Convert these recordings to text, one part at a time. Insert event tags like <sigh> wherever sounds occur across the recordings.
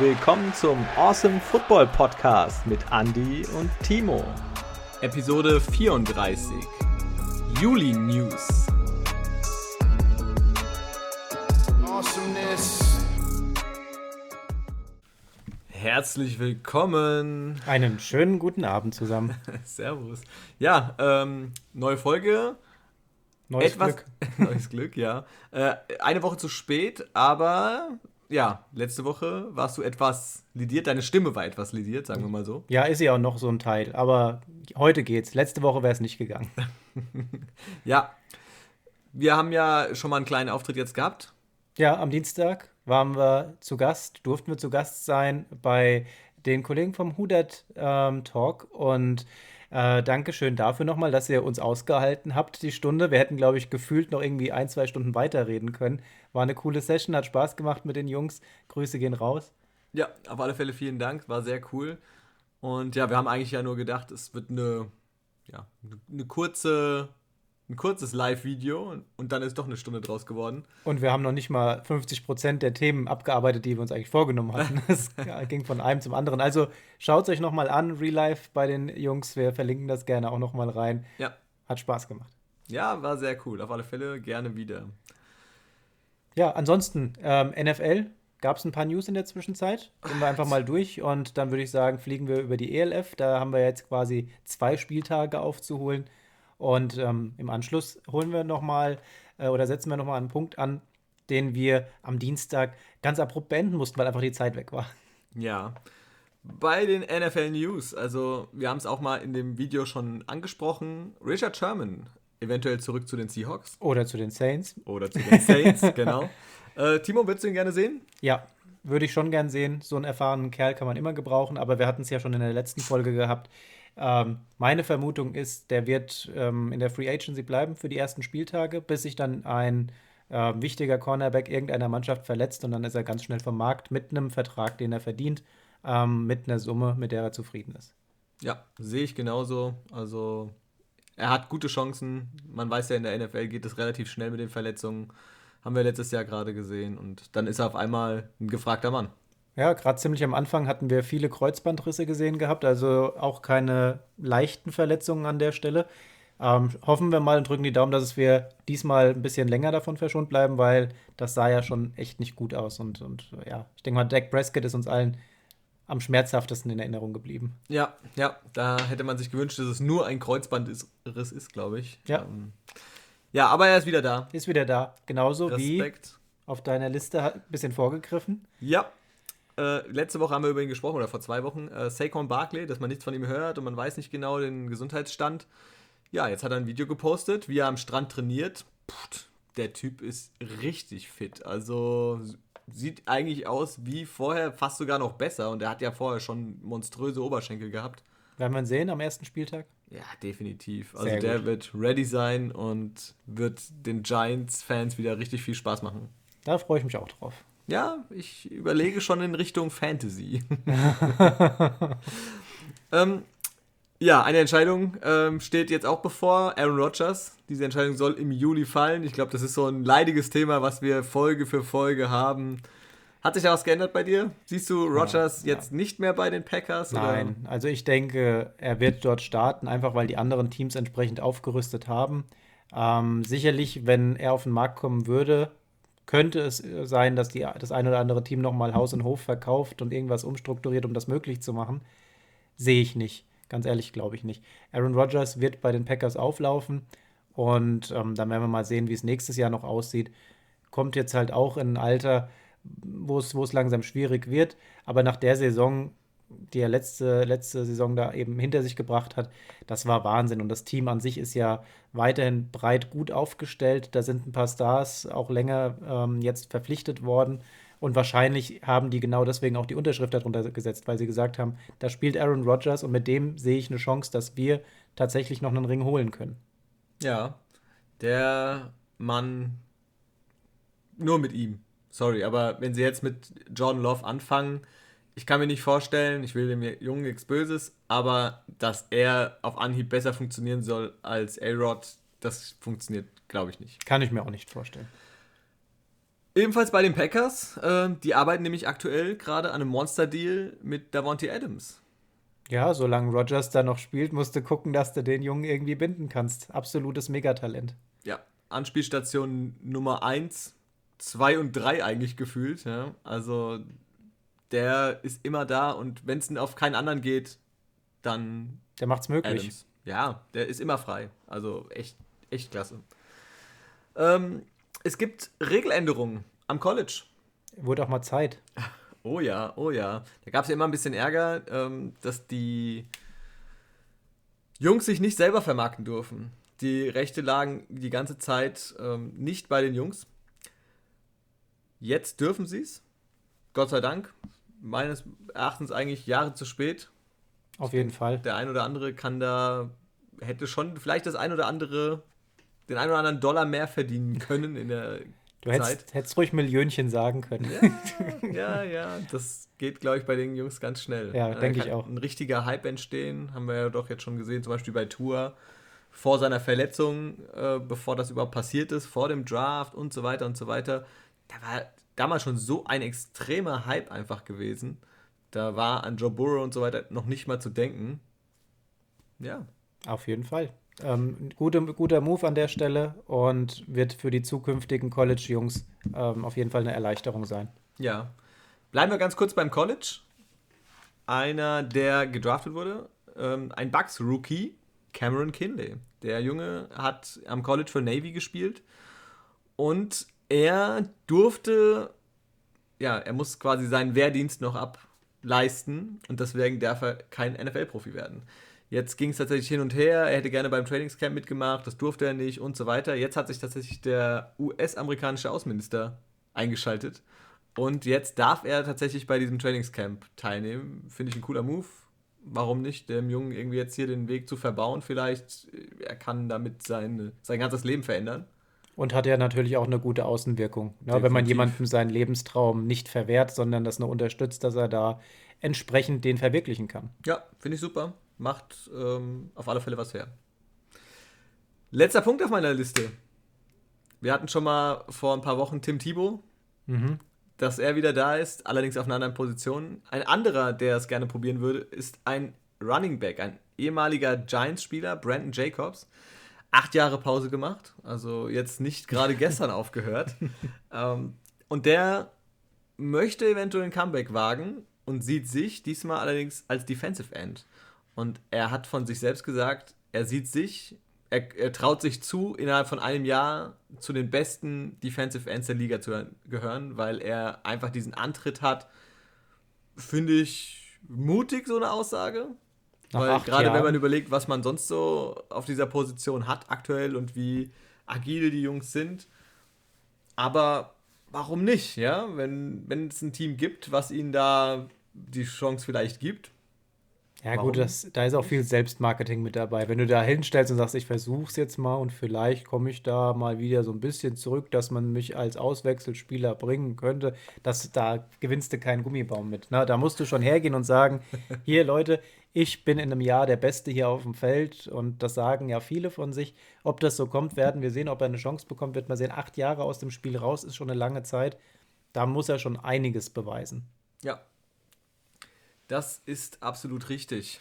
willkommen zum Awesome Football Podcast mit Andy und Timo. Episode 34 Juli News. Awesomeness. Herzlich willkommen. Einen schönen guten Abend zusammen. <laughs> Servus. Ja, ähm, neue Folge. Neues Etwas, Glück. <laughs> neues Glück, ja. Äh, eine Woche zu spät, aber ja, letzte Woche warst du etwas lidiert. Deine Stimme war etwas lidiert, sagen wir mal so. Ja, ist ja auch noch so ein Teil. Aber heute geht's. Letzte Woche wäre es nicht gegangen. <laughs> ja. Wir haben ja schon mal einen kleinen Auftritt jetzt gehabt. Ja, am Dienstag waren wir zu Gast, durften wir zu Gast sein bei den Kollegen vom Hudat ähm, Talk und äh, Dankeschön dafür nochmal, dass ihr uns ausgehalten habt, die Stunde. Wir hätten, glaube ich, gefühlt noch irgendwie ein, zwei Stunden weiterreden können. War eine coole Session, hat Spaß gemacht mit den Jungs. Grüße gehen raus. Ja, auf alle Fälle vielen Dank, war sehr cool. Und ja, wir haben eigentlich ja nur gedacht, es wird eine, ja, eine kurze ein kurzes Live-Video und dann ist doch eine Stunde draus geworden. Und wir haben noch nicht mal 50 Prozent der Themen abgearbeitet, die wir uns eigentlich vorgenommen hatten. <laughs> Es ging von einem zum anderen. Also schaut es euch nochmal an, Real Life bei den Jungs. Wir verlinken das gerne auch nochmal rein. Ja. Hat Spaß gemacht. Ja, war sehr cool. Auf alle Fälle gerne wieder. Ja, ansonsten, ähm, NFL, gab es ein paar News in der Zwischenzeit. Gehen wir einfach mal durch und dann würde ich sagen, fliegen wir über die ELF. Da haben wir jetzt quasi zwei Spieltage aufzuholen. Und ähm, im Anschluss holen wir nochmal äh, oder setzen wir nochmal einen Punkt an, den wir am Dienstag ganz abrupt beenden mussten, weil einfach die Zeit weg war. Ja. Bei den NFL News, also wir haben es auch mal in dem Video schon angesprochen, Richard Sherman eventuell zurück zu den Seahawks. Oder zu den Saints. Oder zu den Saints, <laughs> genau. Äh, Timo, würdest du ihn gerne sehen? Ja, würde ich schon gerne sehen. So einen erfahrenen Kerl kann man immer gebrauchen, aber wir hatten es ja schon in der letzten Folge gehabt. Ähm, meine Vermutung ist, der wird ähm, in der Free Agency bleiben für die ersten Spieltage, bis sich dann ein äh, wichtiger Cornerback irgendeiner Mannschaft verletzt und dann ist er ganz schnell vom Markt mit einem Vertrag, den er verdient, ähm, mit einer Summe, mit der er zufrieden ist. Ja, sehe ich genauso. Also er hat gute Chancen. Man weiß ja, in der NFL geht es relativ schnell mit den Verletzungen. Haben wir letztes Jahr gerade gesehen. Und dann ist er auf einmal ein gefragter Mann. Ja, gerade ziemlich am Anfang hatten wir viele Kreuzbandrisse gesehen gehabt, also auch keine leichten Verletzungen an der Stelle. Ähm, hoffen wir mal und drücken die Daumen, dass wir diesmal ein bisschen länger davon verschont bleiben, weil das sah ja schon echt nicht gut aus. Und, und ja, ich denke mal, Dak Prescott ist uns allen am schmerzhaftesten in Erinnerung geblieben. Ja, ja, da hätte man sich gewünscht, dass es nur ein Kreuzbandriss ist, glaube ich. Ja. Ähm, ja, aber er ist wieder da. Ist wieder da. Genauso Respekt. wie auf deiner Liste ein bisschen vorgegriffen. Ja, äh, letzte Woche haben wir über ihn gesprochen, oder vor zwei Wochen. Äh, Saquon Barkley, dass man nichts von ihm hört und man weiß nicht genau den Gesundheitsstand. Ja, jetzt hat er ein Video gepostet, wie er am Strand trainiert. Pff, der Typ ist richtig fit. Also sieht eigentlich aus wie vorher, fast sogar noch besser. Und er hat ja vorher schon monströse Oberschenkel gehabt. Werden wir ihn sehen am ersten Spieltag? Ja, definitiv. Also Sehr der gut. wird ready sein und wird den Giants-Fans wieder richtig viel Spaß machen. Da freue ich mich auch drauf. Ja, ich überlege schon in Richtung Fantasy. <laughs> ähm, ja, eine Entscheidung ähm, steht jetzt auch bevor. Aaron Rodgers. Diese Entscheidung soll im Juli fallen. Ich glaube, das ist so ein leidiges Thema, was wir Folge für Folge haben. Hat sich da was geändert bei dir? Siehst du Rodgers ja, jetzt ja. nicht mehr bei den Packers? Nein, oder? also ich denke, er wird dort starten, einfach weil die anderen Teams entsprechend aufgerüstet haben. Ähm, sicherlich, wenn er auf den Markt kommen würde, könnte es äh, sein, dass die, das eine oder andere Team nochmal Haus und Hof verkauft und irgendwas umstrukturiert, um das möglich zu machen. Sehe ich nicht. Ganz ehrlich, glaube ich nicht. Aaron Rodgers wird bei den Packers auflaufen und ähm, dann werden wir mal sehen, wie es nächstes Jahr noch aussieht. Kommt jetzt halt auch in ein Alter, wo es langsam schwierig wird. Aber nach der Saison die er letzte, letzte Saison da eben hinter sich gebracht hat, das war Wahnsinn. Und das Team an sich ist ja weiterhin breit gut aufgestellt. Da sind ein paar Stars auch länger ähm, jetzt verpflichtet worden. Und wahrscheinlich haben die genau deswegen auch die Unterschrift darunter gesetzt, weil sie gesagt haben, da spielt Aaron Rodgers und mit dem sehe ich eine Chance, dass wir tatsächlich noch einen Ring holen können. Ja, der Mann nur mit ihm. Sorry, aber wenn sie jetzt mit Jordan Love anfangen, ich kann mir nicht vorstellen, ich will dem Jungen nichts Böses, aber dass er auf Anhieb besser funktionieren soll als A-Rod, das funktioniert, glaube ich, nicht. Kann ich mir auch nicht vorstellen. Ebenfalls bei den Packers. Äh, die arbeiten nämlich aktuell gerade an einem Monster-Deal mit Davonte Adams. Ja, solange Rogers da noch spielt, musst du gucken, dass du den Jungen irgendwie binden kannst. Absolutes Megatalent. Ja, Anspielstation Nummer 1, 2 und 3 eigentlich gefühlt. Ja. Also der ist immer da und wenn es auf keinen anderen geht, dann. Der macht's möglich. Adams. Ja, der ist immer frei. Also echt, echt klasse. Ähm, es gibt Regeländerungen am College. Wurde auch mal Zeit. Oh ja, oh ja. Da gab es ja immer ein bisschen Ärger, ähm, dass die Jungs sich nicht selber vermarkten dürfen. Die Rechte lagen die ganze Zeit ähm, nicht bei den Jungs. Jetzt dürfen sie es. Gott sei Dank. Meines Erachtens eigentlich Jahre zu spät. Auf jeden Fall. Der ein oder andere kann da, hätte schon vielleicht das ein oder andere, den ein oder anderen Dollar mehr verdienen können in der Du hättest, hättest, ruhig Millionchen sagen können. Ja, ja, ja. Das geht, glaube ich, bei den Jungs ganz schnell. Ja, denke ich auch. Ein richtiger Hype entstehen, haben wir ja doch jetzt schon gesehen, zum Beispiel bei Tour vor seiner Verletzung, äh, bevor das überhaupt passiert ist, vor dem Draft und so weiter und so weiter. Da war damals schon so ein extremer Hype einfach gewesen. Da war an Joe Burrow und so weiter noch nicht mal zu denken. Ja. Auf jeden Fall. Ähm, gute, guter Move an der Stelle und wird für die zukünftigen College-Jungs ähm, auf jeden Fall eine Erleichterung sein. Ja. Bleiben wir ganz kurz beim College. Einer, der gedraftet wurde, ähm, ein Bucks-Rookie, Cameron Kinley. Der Junge hat am College für Navy gespielt und er durfte, ja, er muss quasi seinen Wehrdienst noch ableisten und deswegen darf er kein NFL-Profi werden. Jetzt ging es tatsächlich hin und her. Er hätte gerne beim Trainingscamp mitgemacht, das durfte er nicht und so weiter. Jetzt hat sich tatsächlich der US-amerikanische Außenminister eingeschaltet. Und jetzt darf er tatsächlich bei diesem Trainingscamp teilnehmen. Finde ich ein cooler Move warum nicht dem Jungen irgendwie jetzt hier den Weg zu verbauen? Vielleicht, er kann damit sein, sein ganzes Leben verändern. Und hat ja natürlich auch eine gute Außenwirkung. Ne? Wenn man jemandem seinen Lebenstraum nicht verwehrt, sondern das nur unterstützt, dass er da entsprechend den verwirklichen kann. Ja, finde ich super. Macht ähm, auf alle Fälle was her. Letzter Punkt auf meiner Liste. Wir hatten schon mal vor ein paar Wochen Tim Thibault. Mhm dass er wieder da ist, allerdings auf einer anderen Position. Ein anderer, der es gerne probieren würde, ist ein Running Back, ein ehemaliger Giants-Spieler, Brandon Jacobs. Acht Jahre Pause gemacht, also jetzt nicht gerade gestern <laughs> aufgehört. Ähm, und der möchte eventuell ein Comeback wagen und sieht sich diesmal allerdings als Defensive End. Und er hat von sich selbst gesagt, er sieht sich er, er, traut sich zu, innerhalb von einem Jahr zu den besten Defensive Ends der Liga zu gehören, weil er einfach diesen Antritt hat. Finde ich mutig, so eine Aussage. Nach weil gerade Jahren. wenn man überlegt, was man sonst so auf dieser Position hat aktuell und wie agil die Jungs sind. Aber warum nicht, ja? Wenn, wenn es ein Team gibt, was ihnen da die Chance vielleicht gibt, ja, Warum? gut, das, da ist auch viel Selbstmarketing mit dabei. Wenn du da hinstellst und sagst, ich versuch's jetzt mal und vielleicht komme ich da mal wieder so ein bisschen zurück, dass man mich als Auswechselspieler bringen könnte, dass da gewinnst du keinen Gummibaum mit. Na, da musst du schon hergehen und sagen, <laughs> hier Leute, ich bin in einem Jahr der Beste hier auf dem Feld und das sagen ja viele von sich. Ob das so kommt, werden wir sehen. Ob er eine Chance bekommt, wird man sehen. Acht Jahre aus dem Spiel raus ist schon eine lange Zeit. Da muss er schon einiges beweisen. Ja, das ist absolut richtig.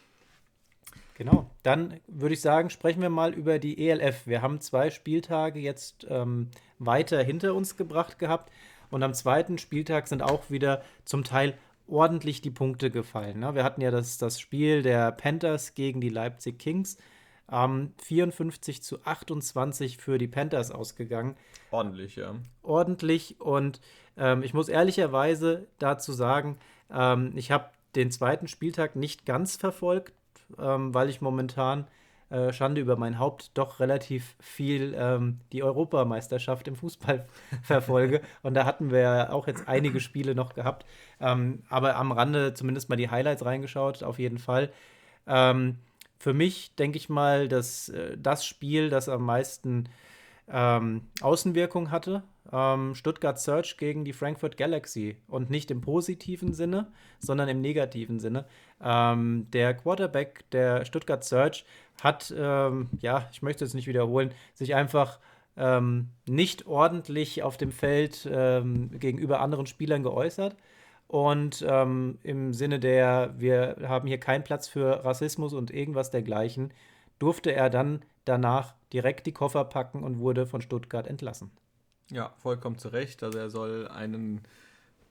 Genau. Dann würde ich sagen, sprechen wir mal über die ELF. Wir haben zwei Spieltage jetzt ähm, weiter hinter uns gebracht gehabt. Und am zweiten Spieltag sind auch wieder zum Teil ordentlich die Punkte gefallen. Ne? Wir hatten ja das, das Spiel der Panthers gegen die Leipzig Kings. Ähm, 54 zu 28 für die Panthers ausgegangen. Ordentlich, ja. Ordentlich. Und ähm, ich muss ehrlicherweise dazu sagen, ähm, ich habe den zweiten Spieltag nicht ganz verfolgt, ähm, weil ich momentan äh, Schande über mein Haupt doch relativ viel ähm, die Europameisterschaft im Fußball <laughs> verfolge. Und da hatten wir ja auch jetzt einige Spiele noch gehabt. Ähm, aber am Rande zumindest mal die Highlights reingeschaut, auf jeden Fall. Ähm, für mich denke ich mal, dass äh, das Spiel, das am meisten ähm, Außenwirkung hatte, ähm, Stuttgart Search gegen die Frankfurt Galaxy und nicht im positiven Sinne, sondern im negativen Sinne. Ähm, der Quarterback der Stuttgart Search hat, ähm, ja, ich möchte es nicht wiederholen, sich einfach ähm, nicht ordentlich auf dem Feld ähm, gegenüber anderen Spielern geäußert. Und ähm, im Sinne der, wir haben hier keinen Platz für Rassismus und irgendwas dergleichen, durfte er dann danach direkt die Koffer packen und wurde von Stuttgart entlassen. Ja, vollkommen zu Recht. Also er soll einen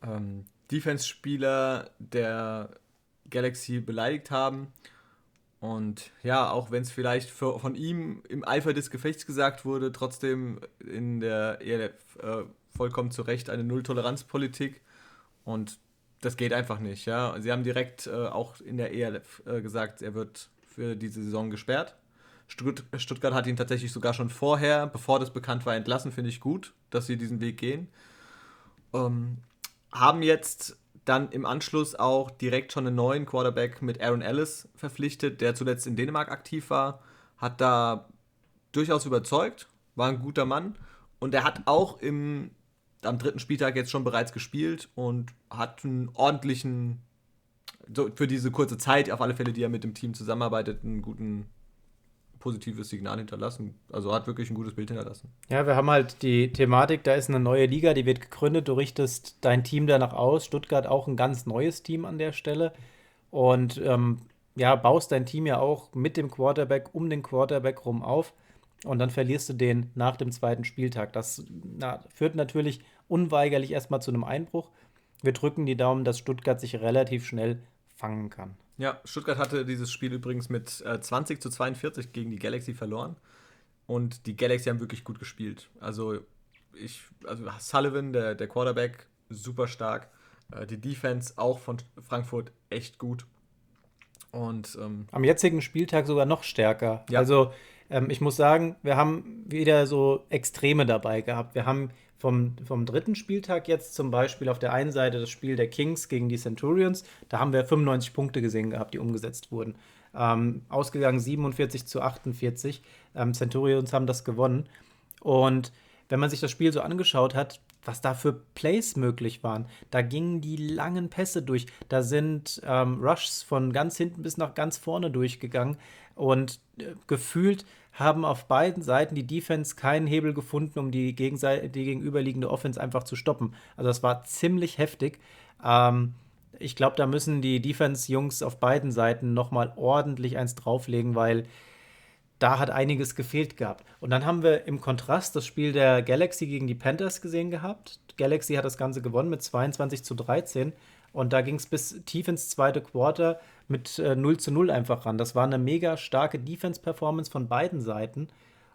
ähm, Defense-Spieler der Galaxy beleidigt haben. Und ja, auch wenn es vielleicht für, von ihm im Eifer des Gefechts gesagt wurde, trotzdem in der ELF äh, vollkommen zu Recht eine Null-Toleranz-Politik. Und das geht einfach nicht. Ja? Sie haben direkt äh, auch in der ELF äh, gesagt, er wird für diese Saison gesperrt. Stuttgart hat ihn tatsächlich sogar schon vorher, bevor das bekannt war, entlassen. Finde ich gut, dass sie diesen Weg gehen. Ähm, haben jetzt dann im Anschluss auch direkt schon einen neuen Quarterback mit Aaron Ellis verpflichtet, der zuletzt in Dänemark aktiv war. Hat da durchaus überzeugt, war ein guter Mann. Und er hat auch im, am dritten Spieltag jetzt schon bereits gespielt und hat einen ordentlichen, so für diese kurze Zeit, auf alle Fälle, die er mit dem Team zusammenarbeitet, einen guten positives Signal hinterlassen. Also hat wirklich ein gutes Bild hinterlassen. Ja, wir haben halt die Thematik, da ist eine neue Liga, die wird gegründet, du richtest dein Team danach aus. Stuttgart auch ein ganz neues Team an der Stelle. Und ähm, ja, baust dein Team ja auch mit dem Quarterback um den Quarterback rum auf. Und dann verlierst du den nach dem zweiten Spieltag. Das na, führt natürlich unweigerlich erstmal zu einem Einbruch. Wir drücken die Daumen, dass Stuttgart sich relativ schnell fangen kann. Ja, Stuttgart hatte dieses Spiel übrigens mit äh, 20 zu 42 gegen die Galaxy verloren. Und die Galaxy haben wirklich gut gespielt. Also, ich, also Sullivan, der, der Quarterback, super stark. Äh, die Defense auch von Frankfurt echt gut. Und ähm, am jetzigen Spieltag sogar noch stärker. Ja. Also, ähm, ich muss sagen, wir haben wieder so Extreme dabei gehabt. Wir haben vom, vom dritten Spieltag jetzt zum Beispiel auf der einen Seite das Spiel der Kings gegen die Centurions. Da haben wir 95 Punkte gesehen gehabt, die umgesetzt wurden. Ähm, ausgegangen 47 zu 48. Ähm, Centurions haben das gewonnen. Und wenn man sich das Spiel so angeschaut hat, was da für Plays möglich waren. Da gingen die langen Pässe durch. Da sind ähm, Rushs von ganz hinten bis nach ganz vorne durchgegangen. Und äh, gefühlt haben auf beiden Seiten die Defense keinen Hebel gefunden, um die, die gegenüberliegende Offense einfach zu stoppen. Also das war ziemlich heftig. Ähm, ich glaube, da müssen die Defense-Jungs auf beiden Seiten nochmal ordentlich eins drauflegen, weil da hat einiges gefehlt gehabt. Und dann haben wir im Kontrast das Spiel der Galaxy gegen die Panthers gesehen gehabt. Galaxy hat das Ganze gewonnen mit 22 zu 13. Und da ging es bis tief ins zweite Quarter mit äh, 0 zu 0 einfach ran. Das war eine mega starke Defense-Performance von beiden Seiten.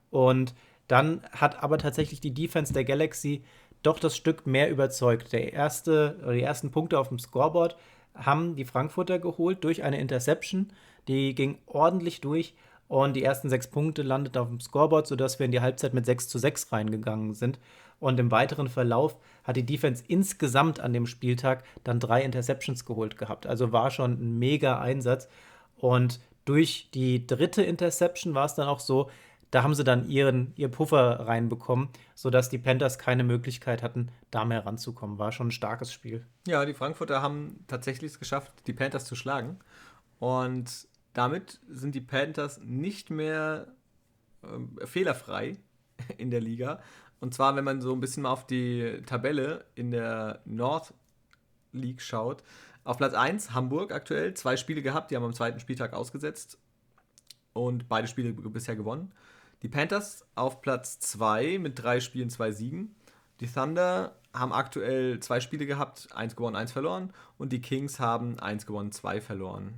Und dann hat aber tatsächlich die Defense der Galaxy doch das Stück mehr überzeugt. Der erste, die ersten Punkte auf dem Scoreboard haben die Frankfurter geholt durch eine Interception. Die ging ordentlich durch und die ersten sechs Punkte landeten auf dem Scoreboard, sodass wir in die Halbzeit mit 6 zu 6 reingegangen sind. Und im weiteren Verlauf hat die Defense insgesamt an dem Spieltag dann drei Interceptions geholt gehabt. Also war schon ein mega Einsatz. Und durch die dritte Interception war es dann auch so, da haben sie dann ihren, ihr Puffer reinbekommen, sodass die Panthers keine Möglichkeit hatten, da mehr ranzukommen. War schon ein starkes Spiel. Ja, die Frankfurter haben tatsächlich es geschafft, die Panthers zu schlagen. Und damit sind die Panthers nicht mehr äh, fehlerfrei in der Liga, und zwar, wenn man so ein bisschen mal auf die Tabelle in der North League schaut. Auf Platz 1 Hamburg aktuell, zwei Spiele gehabt, die haben am zweiten Spieltag ausgesetzt und beide Spiele bisher gewonnen. Die Panthers auf Platz 2 mit drei Spielen, zwei Siegen. Die Thunder haben aktuell zwei Spiele gehabt, eins gewonnen, eins verloren. Und die Kings haben eins gewonnen, zwei verloren.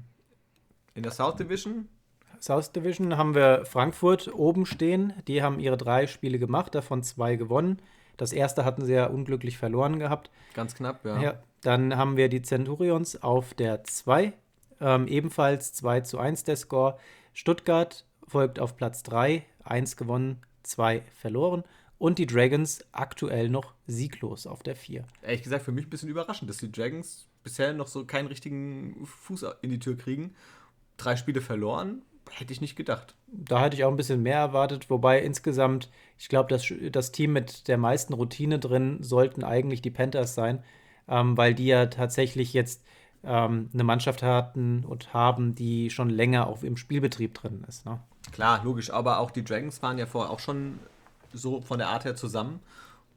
In der South Division South Division haben wir Frankfurt oben stehen. Die haben ihre drei Spiele gemacht, davon zwei gewonnen. Das erste hatten sie ja unglücklich verloren gehabt. Ganz knapp, ja. ja dann haben wir die Centurions auf der 2. Ähm, ebenfalls 2 zu 1 der Score. Stuttgart folgt auf Platz 3. 1 gewonnen, 2 verloren. Und die Dragons aktuell noch sieglos auf der 4. Ehrlich gesagt, für mich ein bisschen überraschend, dass die Dragons bisher noch so keinen richtigen Fuß in die Tür kriegen. Drei Spiele verloren, Hätte ich nicht gedacht. Da hätte ich auch ein bisschen mehr erwartet, wobei insgesamt, ich glaube, das, das Team mit der meisten Routine drin sollten eigentlich die Panthers sein, ähm, weil die ja tatsächlich jetzt ähm, eine Mannschaft hatten und haben, die schon länger auch im Spielbetrieb drin ist. Ne? Klar, logisch, aber auch die Dragons waren ja vorher auch schon so von der Art her zusammen.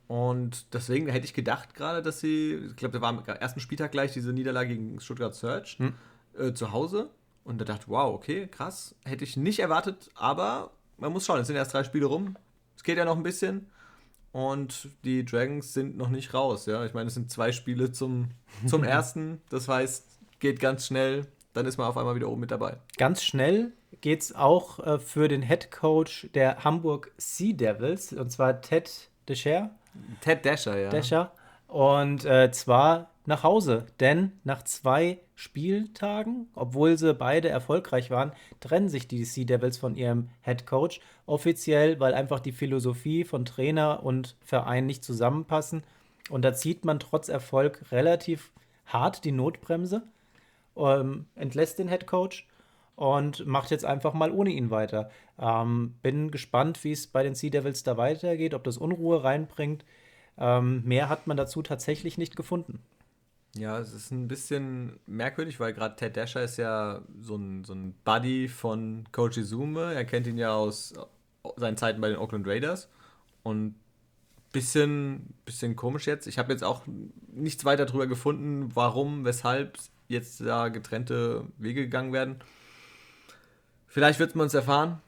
Und deswegen hätte ich gedacht gerade, dass sie, ich glaube, da war am ersten Spieltag gleich diese Niederlage gegen Stuttgart Search hm. äh, zu Hause. Und da dachte, wow, okay, krass. Hätte ich nicht erwartet, aber man muss schauen, es sind erst drei Spiele rum. Es geht ja noch ein bisschen. Und die Dragons sind noch nicht raus. Ja, ich meine, es sind zwei Spiele zum, zum <laughs> ersten. Das heißt, geht ganz schnell. Dann ist man auf einmal wieder oben mit dabei. Ganz schnell geht es auch äh, für den Head Coach der Hamburg Sea Devils, und zwar Ted Descher. Ted Dasher, ja. Dasher. Und äh, zwar nach Hause, denn nach zwei Spieltagen, obwohl sie beide erfolgreich waren, trennen sich die Sea Devils von ihrem Head Coach offiziell, weil einfach die Philosophie von Trainer und Verein nicht zusammenpassen. Und da zieht man trotz Erfolg relativ hart die Notbremse, ähm, entlässt den Head Coach und macht jetzt einfach mal ohne ihn weiter. Ähm, bin gespannt, wie es bei den Sea Devils da weitergeht, ob das Unruhe reinbringt. Ähm, mehr hat man dazu tatsächlich nicht gefunden. Ja, es ist ein bisschen merkwürdig, weil gerade Ted Dasher ist ja so ein, so ein Buddy von Coach Izume. Er kennt ihn ja aus seinen Zeiten bei den Oakland Raiders. Und bisschen, bisschen komisch jetzt. Ich habe jetzt auch nichts weiter darüber gefunden, warum, weshalb jetzt da getrennte Wege gegangen werden. Vielleicht wird man es erfahren.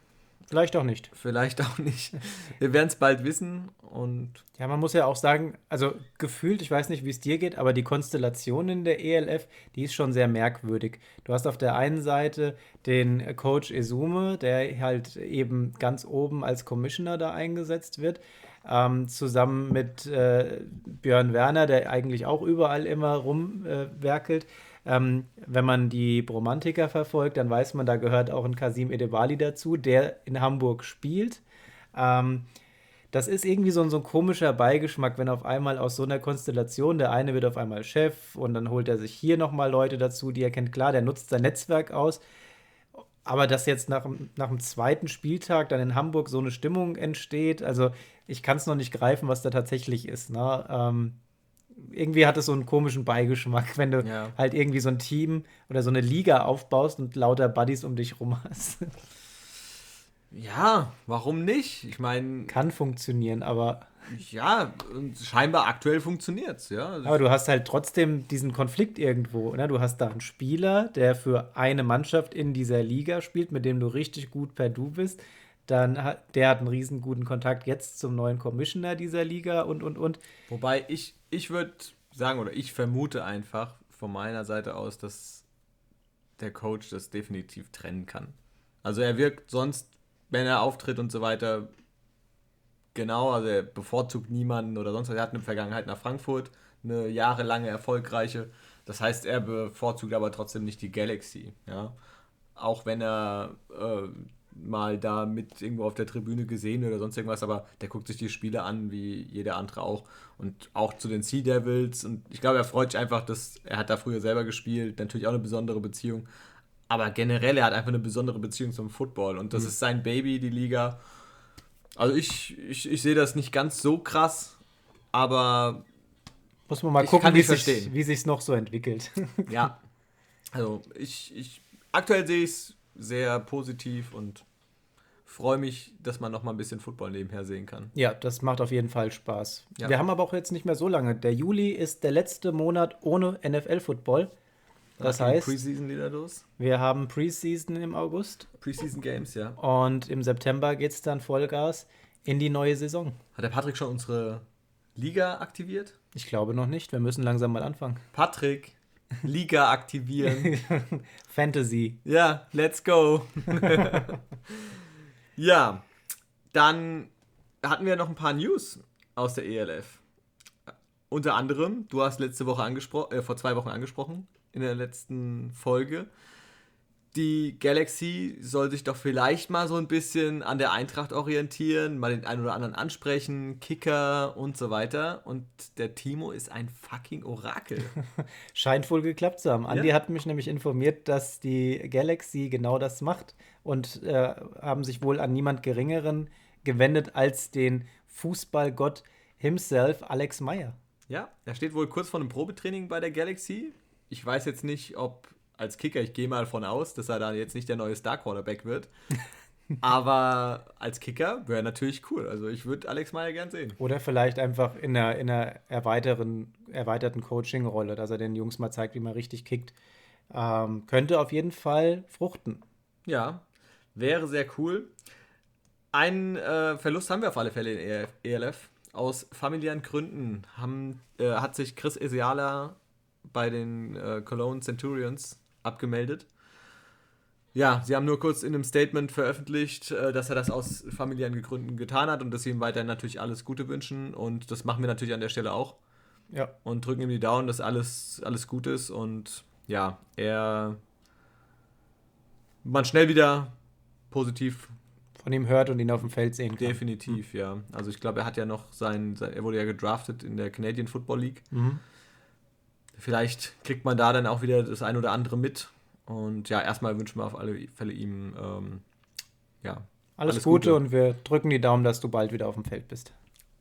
Vielleicht auch nicht. Vielleicht auch nicht. Wir werden es bald wissen und. Ja, man muss ja auch sagen, also gefühlt, ich weiß nicht, wie es dir geht, aber die Konstellation in der ELF, die ist schon sehr merkwürdig. Du hast auf der einen Seite den Coach Esume, der halt eben ganz oben als Commissioner da eingesetzt wird. Ähm, zusammen mit äh, Björn Werner, der eigentlich auch überall immer rumwerkelt. Äh, ähm, wenn man die Bromantiker verfolgt, dann weiß man, da gehört auch ein Kasim Edebali dazu, der in Hamburg spielt. Ähm, das ist irgendwie so ein, so ein komischer Beigeschmack, wenn auf einmal aus so einer Konstellation, der eine wird auf einmal Chef und dann holt er sich hier nochmal Leute dazu, die er kennt. Klar, der nutzt sein Netzwerk aus. Aber dass jetzt nach, nach dem zweiten Spieltag dann in Hamburg so eine Stimmung entsteht, also ich kann es noch nicht greifen, was da tatsächlich ist. Ne? Ähm, irgendwie hat es so einen komischen Beigeschmack, <laughs> wenn du ja. halt irgendwie so ein Team oder so eine Liga aufbaust und lauter Buddies um dich rum hast. <laughs> Ja, warum nicht? Ich meine. Kann funktionieren, aber. Ja, scheinbar aktuell funktioniert es, ja. Aber du hast halt trotzdem diesen Konflikt irgendwo. Ne? Du hast da einen Spieler, der für eine Mannschaft in dieser Liga spielt, mit dem du richtig gut per Du bist. Dann hat, der hat einen riesen guten Kontakt jetzt zum neuen Commissioner dieser Liga und und und. Wobei ich, ich würde sagen, oder ich vermute einfach von meiner Seite aus, dass der Coach das definitiv trennen kann. Also er wirkt sonst, wenn er auftritt und so weiter, genau, also er bevorzugt niemanden oder sonst was. Er hat eine Vergangenheit nach Frankfurt, eine jahrelange erfolgreiche. Das heißt, er bevorzugt aber trotzdem nicht die Galaxy, ja. Auch wenn er äh, mal da mit irgendwo auf der Tribüne gesehen oder sonst irgendwas, aber der guckt sich die Spiele an, wie jeder andere auch. Und auch zu den Sea Devils. Und ich glaube, er freut sich einfach, dass er hat da früher selber gespielt, natürlich auch eine besondere Beziehung. Aber generell, er hat einfach eine besondere Beziehung zum Football. Und das mhm. ist sein Baby, die Liga. Also ich, ich, ich sehe das nicht ganz so krass, aber. Muss man mal gucken, wie sich, wie sich noch so entwickelt. ja. Also ich, ich aktuell sehe ich es sehr positiv und freue mich, dass man noch mal ein bisschen Football nebenher sehen kann. Ja, das macht auf jeden Fall Spaß. Ja. Wir haben aber auch jetzt nicht mehr so lange. Der Juli ist der letzte Monat ohne NFL-Football. Das Nach heißt, Preseason wieder los. Wir haben Preseason im August. Preseason Games, ja. Und im September geht es dann Vollgas in die neue Saison. Hat der Patrick schon unsere Liga aktiviert? Ich glaube noch nicht. Wir müssen langsam mal anfangen. Patrick, Liga aktivieren. <laughs> Fantasy. Ja, let's go. <laughs> ja, dann hatten wir noch ein paar News aus der ELF. Unter anderem, du hast letzte Woche angesprochen, äh, vor zwei Wochen angesprochen, in der letzten Folge, die Galaxy soll sich doch vielleicht mal so ein bisschen an der Eintracht orientieren, mal den einen oder anderen ansprechen, Kicker und so weiter. Und der Timo ist ein fucking Orakel. <laughs> Scheint wohl geklappt zu haben. Andi ja. hat mich nämlich informiert, dass die Galaxy genau das macht und äh, haben sich wohl an niemand Geringeren gewendet als den Fußballgott himself, Alex Meyer. Ja, er steht wohl kurz vor einem Probetraining bei der Galaxy. Ich weiß jetzt nicht, ob als Kicker, ich gehe mal von aus, dass er da jetzt nicht der neue Star Quarterback wird. <laughs> Aber als Kicker wäre natürlich cool. Also ich würde Alex Meyer gern sehen. Oder vielleicht einfach in einer, in einer erweiterten, erweiterten Coaching-Rolle, dass er den Jungs mal zeigt, wie man richtig kickt. Ähm, könnte auf jeden Fall fruchten. Ja, wäre sehr cool. Einen äh, Verlust haben wir auf alle Fälle in ELF. Aus familiären Gründen haben, äh, hat sich Chris Esiala bei den äh, Cologne Centurions abgemeldet. Ja, sie haben nur kurz in einem Statement veröffentlicht, äh, dass er das aus familiären Gründen getan hat und dass sie ihm weiterhin natürlich alles Gute wünschen. Und das machen wir natürlich an der Stelle auch. Ja. Und drücken ihm die Daumen, dass alles, alles gut ist und ja, er man schnell wieder positiv von ihm hört und ihn auf dem Feld sehen kann. Definitiv, mhm. ja. Also ich glaube, er hat ja noch sein, sein, er wurde ja gedraftet in der Canadian Football League. Mhm. Vielleicht kriegt man da dann auch wieder das ein oder andere mit. Und ja, erstmal wünschen wir auf alle Fälle ihm ähm, ja, alles, alles Gute, Gute und wir drücken die Daumen, dass du bald wieder auf dem Feld bist.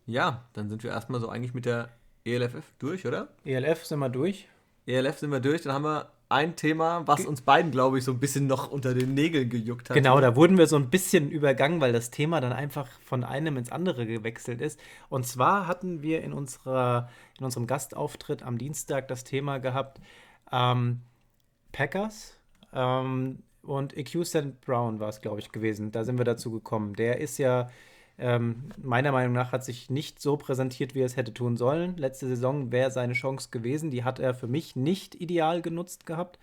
Ja, dann sind wir erstmal so eigentlich mit der ELFF durch, oder? ELF sind wir durch. ELF sind wir durch, dann haben wir ein Thema, was uns beiden, glaube ich, so ein bisschen noch unter den Nägeln gejuckt hat. Genau, da wurden wir so ein bisschen übergangen, weil das Thema dann einfach von einem ins andere gewechselt ist. Und zwar hatten wir in, unserer, in unserem Gastauftritt am Dienstag das Thema gehabt, ähm, Packers ähm, und EQ St. Brown war es, glaube ich, gewesen. Da sind wir dazu gekommen. Der ist ja ähm, meiner Meinung nach hat sich nicht so präsentiert, wie er es hätte tun sollen. Letzte Saison wäre seine Chance gewesen. Die hat er für mich nicht ideal genutzt gehabt.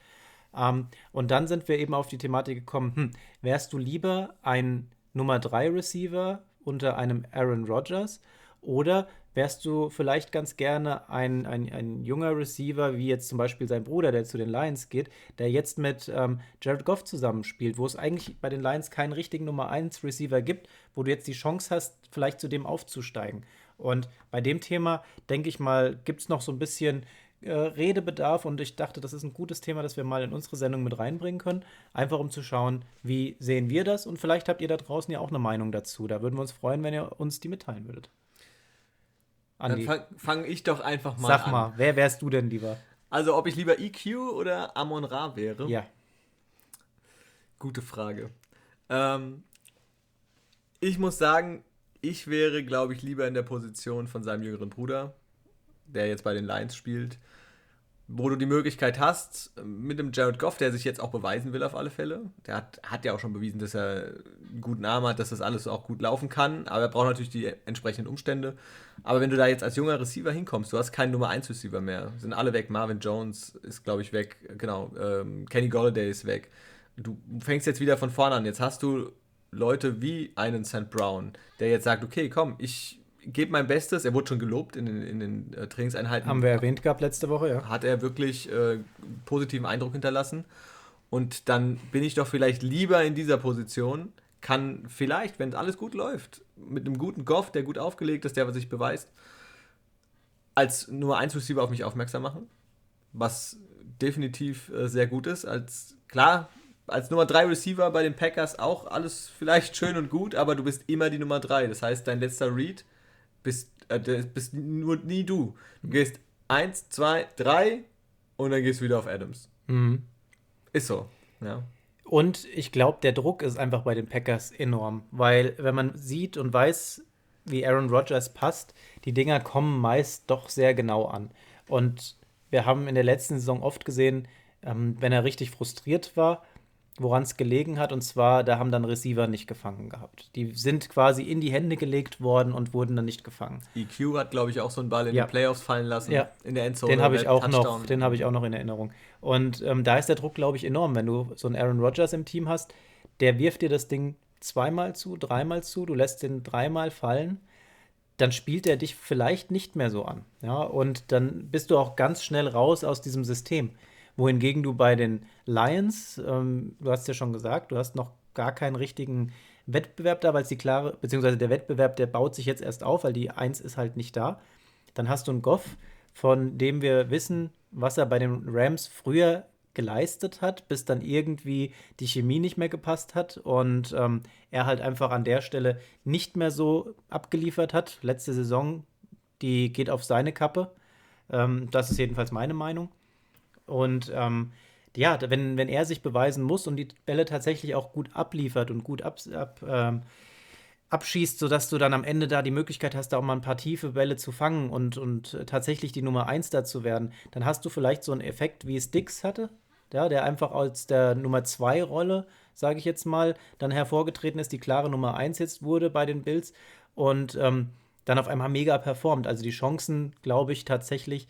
Ähm, und dann sind wir eben auf die Thematik gekommen, hm, wärst du lieber ein Nummer 3 Receiver unter einem Aaron Rodgers oder wärst du vielleicht ganz gerne ein, ein, ein junger Receiver, wie jetzt zum Beispiel sein Bruder, der zu den Lions geht, der jetzt mit ähm, Jared Goff zusammenspielt, wo es eigentlich bei den Lions keinen richtigen Nummer 1 Receiver gibt, wo du jetzt die Chance hast, vielleicht zu dem aufzusteigen. Und bei dem Thema, denke ich mal, gibt es noch so ein bisschen äh, Redebedarf und ich dachte, das ist ein gutes Thema, das wir mal in unsere Sendung mit reinbringen können. Einfach um zu schauen, wie sehen wir das und vielleicht habt ihr da draußen ja auch eine Meinung dazu. Da würden wir uns freuen, wenn ihr uns die mitteilen würdet. Andi. Dann fange fang ich doch einfach mal Sag an. Sag mal, wer wärst du denn lieber? Also, ob ich lieber EQ oder Amon Ra wäre? Ja. Gute Frage. Ähm, ich muss sagen, ich wäre, glaube ich, lieber in der Position von seinem jüngeren Bruder, der jetzt bei den Lions spielt wo du die Möglichkeit hast, mit dem Jared Goff, der sich jetzt auch beweisen will auf alle Fälle. Der hat, hat ja auch schon bewiesen, dass er einen guten Arm hat, dass das alles auch gut laufen kann, aber er braucht natürlich die entsprechenden Umstände. Aber wenn du da jetzt als junger Receiver hinkommst, du hast keinen Nummer 1 Receiver mehr, sind alle weg. Marvin Jones ist, glaube ich, weg, genau. Ähm, Kenny Golladay ist weg. Du fängst jetzt wieder von vorne an. Jetzt hast du Leute wie einen St. Brown, der jetzt sagt, okay, komm, ich gebe mein Bestes. Er wurde schon gelobt in den, in den äh, Trainingseinheiten. Haben wir erwähnt gehabt letzte Woche, ja. Hat er wirklich äh, positiven Eindruck hinterlassen. Und dann bin ich doch vielleicht lieber in dieser Position, kann vielleicht, wenn alles gut läuft, mit einem guten Goff, der gut aufgelegt ist, der sich beweist, als Nummer 1 Receiver auf mich aufmerksam machen. Was definitiv äh, sehr gut ist. Als klar, als Nummer 3 Receiver bei den Packers auch alles vielleicht schön und gut, aber du bist immer die Nummer 3. Das heißt, dein letzter Read bist, äh, bist nur nie du. Du gehst eins, zwei, drei und dann gehst du wieder auf Adams. Mhm. Ist so, ja. Und ich glaube, der Druck ist einfach bei den Packers enorm, weil wenn man sieht und weiß, wie Aaron Rodgers passt, die Dinger kommen meist doch sehr genau an. Und wir haben in der letzten Saison oft gesehen, ähm, wenn er richtig frustriert war, woran es gelegen hat. Und zwar, da haben dann Receiver nicht gefangen gehabt. Die sind quasi in die Hände gelegt worden und wurden dann nicht gefangen. EQ hat, glaube ich, auch so einen Ball in ja. den Playoffs fallen lassen. Ja. In der Endzone. Den habe ich, auch noch, hab ich auch noch in Erinnerung. Und ähm, da ist der Druck, glaube ich, enorm. Wenn du so einen Aaron Rodgers im Team hast, der wirft dir das Ding zweimal zu, dreimal zu, du lässt den dreimal fallen dann spielt er dich vielleicht nicht mehr so an. Ja, und dann bist du auch ganz schnell raus aus diesem System wohingegen du bei den Lions, ähm, du hast ja schon gesagt, du hast noch gar keinen richtigen Wettbewerb da, weil es die klare, beziehungsweise der Wettbewerb, der baut sich jetzt erst auf, weil die 1 ist halt nicht da. Dann hast du einen Goff, von dem wir wissen, was er bei den Rams früher geleistet hat, bis dann irgendwie die Chemie nicht mehr gepasst hat und ähm, er halt einfach an der Stelle nicht mehr so abgeliefert hat. Letzte Saison, die geht auf seine Kappe. Ähm, das ist jedenfalls meine Meinung. Und ähm, ja, wenn, wenn er sich beweisen muss und die Bälle tatsächlich auch gut abliefert und gut ab, ab, ähm, abschießt, sodass du dann am Ende da die Möglichkeit hast, da auch mal ein paar tiefe Bälle zu fangen und, und tatsächlich die Nummer 1 da zu werden, dann hast du vielleicht so einen Effekt, wie es Dix hatte, ja, der einfach als der Nummer 2 Rolle, sage ich jetzt mal, dann hervorgetreten ist, die klare Nummer 1 jetzt wurde bei den Bills und ähm, dann auf einmal mega performt. Also die Chancen, glaube ich, tatsächlich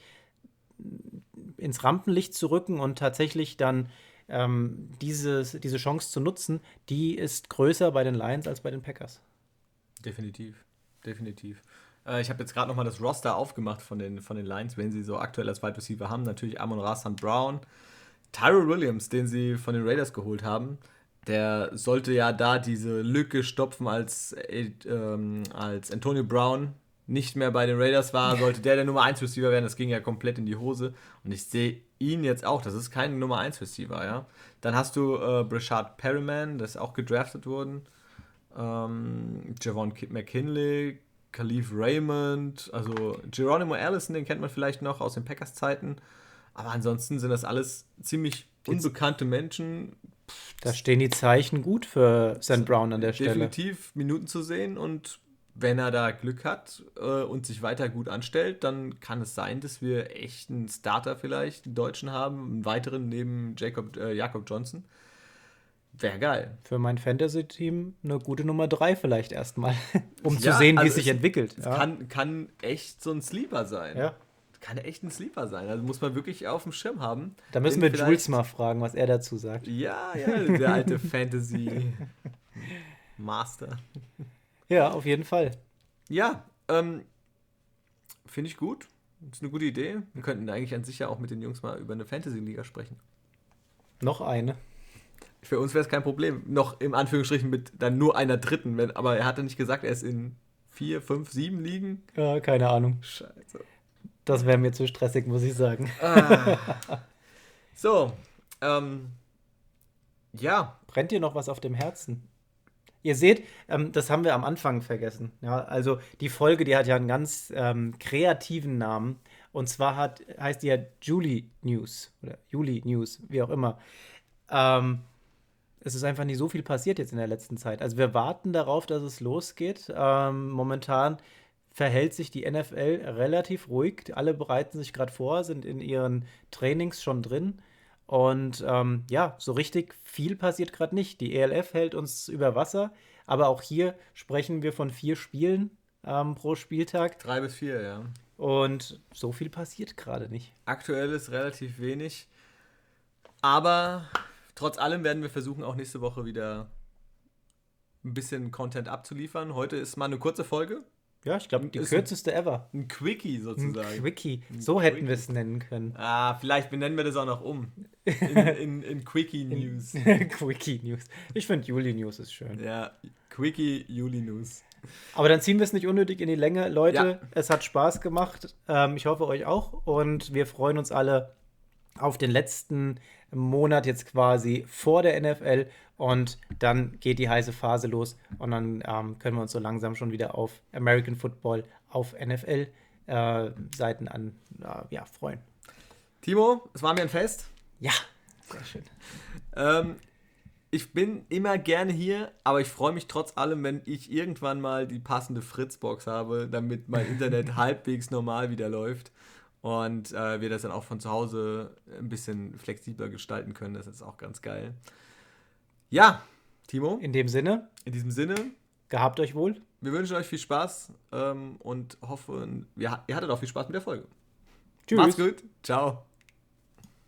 ins Rampenlicht zu rücken und tatsächlich dann ähm, dieses, diese Chance zu nutzen, die ist größer bei den Lions als bei den Packers. Definitiv, definitiv. Äh, ich habe jetzt gerade nochmal das Roster aufgemacht von den, von den Lions, wenn sie so aktuell als Wide Receiver haben. Natürlich Amon Rassan Brown, Tyrell Williams, den sie von den Raiders geholt haben. Der sollte ja da diese Lücke stopfen, als, äh, ähm, als Antonio Brown nicht mehr bei den Raiders war, sollte der der Nummer 1 Receiver werden. Das ging ja komplett in die Hose. Und ich sehe ihn jetzt auch. Das ist kein Nummer 1 Receiver, ja. Dann hast du äh, Brashard Perryman, das ist auch gedraftet worden. Ähm, Javon McKinley, Khalif Raymond, also Geronimo Allison, den kennt man vielleicht noch aus den Packers-Zeiten. Aber ansonsten sind das alles ziemlich unbekannte Menschen. Da stehen die Zeichen gut für St. Brown an der Stelle. Definitiv Minuten zu sehen und wenn er da Glück hat äh, und sich weiter gut anstellt, dann kann es sein, dass wir echt einen Starter vielleicht, einen Deutschen haben, einen weiteren neben Jacob, äh, Jakob Johnson. Wäre geil. Für mein Fantasy-Team eine gute Nummer 3 vielleicht erstmal, <laughs> um ja, zu sehen, wie also es sich entwickelt. Ja. Kann, kann echt so ein Sleeper sein. Ja. Kann echt ein Sleeper sein. Also muss man wirklich auf dem Schirm haben. Da müssen wir Jules mal fragen, was er dazu sagt. Ja, ja, der alte Fantasy-Master. <laughs> Ja, auf jeden Fall. Ja, ähm, finde ich gut. Ist eine gute Idee. Wir könnten eigentlich an sich ja auch mit den Jungs mal über eine Fantasy-Liga sprechen. Noch eine. Für uns wäre es kein Problem. Noch im Anführungsstrichen mit dann nur einer dritten. Wenn, aber er hatte nicht gesagt, er ist in vier, fünf, sieben Ligen. Ja, keine Ahnung. Scheiße. Das wäre mir zu stressig, muss ich sagen. Ah. So, ähm, ja. Brennt dir noch was auf dem Herzen? Ihr seht, ähm, das haben wir am Anfang vergessen. Ja, also die Folge, die hat ja einen ganz ähm, kreativen Namen. Und zwar hat, heißt die ja Julie News oder Julie News, wie auch immer. Ähm, es ist einfach nicht so viel passiert jetzt in der letzten Zeit. Also wir warten darauf, dass es losgeht. Ähm, momentan verhält sich die NFL relativ ruhig. Alle bereiten sich gerade vor, sind in ihren Trainings schon drin. Und ähm, ja, so richtig viel passiert gerade nicht. Die ELF hält uns über Wasser, aber auch hier sprechen wir von vier Spielen ähm, pro Spieltag. Drei bis vier, ja. Und so viel passiert gerade nicht. Aktuell ist relativ wenig. Aber trotz allem werden wir versuchen, auch nächste Woche wieder ein bisschen Content abzuliefern. Heute ist mal eine kurze Folge. Ja, ich glaube, die ist kürzeste ein, ever. Ein Quickie sozusagen. Ein Quickie. So ein hätten wir es nennen können. Ah, vielleicht benennen wir das auch noch um. <laughs> In, in, in Quickie News. <laughs> Quickie News. Ich finde Juli News ist schön. Ja, Quickie Juli News. Aber dann ziehen wir es nicht unnötig in die Länge. Leute, ja. es hat Spaß gemacht. Ähm, ich hoffe euch auch. Und wir freuen uns alle auf den letzten Monat jetzt quasi vor der NFL und dann geht die heiße Phase los und dann ähm, können wir uns so langsam schon wieder auf American Football, auf NFL-Seiten äh, an äh, ja, freuen. Timo, es war mir ein Fest. Ja, sehr schön. ähm, ich bin immer gerne hier, aber ich freue mich trotz allem, wenn ich irgendwann mal die passende Fritzbox habe, damit mein <laughs> Internet halbwegs normal wieder läuft und äh, wir das dann auch von zu Hause ein bisschen flexibler gestalten können. Das ist auch ganz geil. Ja, Timo. In dem Sinne. In diesem Sinne. Gehabt euch wohl. Wir wünschen euch viel Spaß ähm, und hoffen, ihr, hattet auch viel Spaß mit der Folge. Tschüss. Macht's gut. Ciao.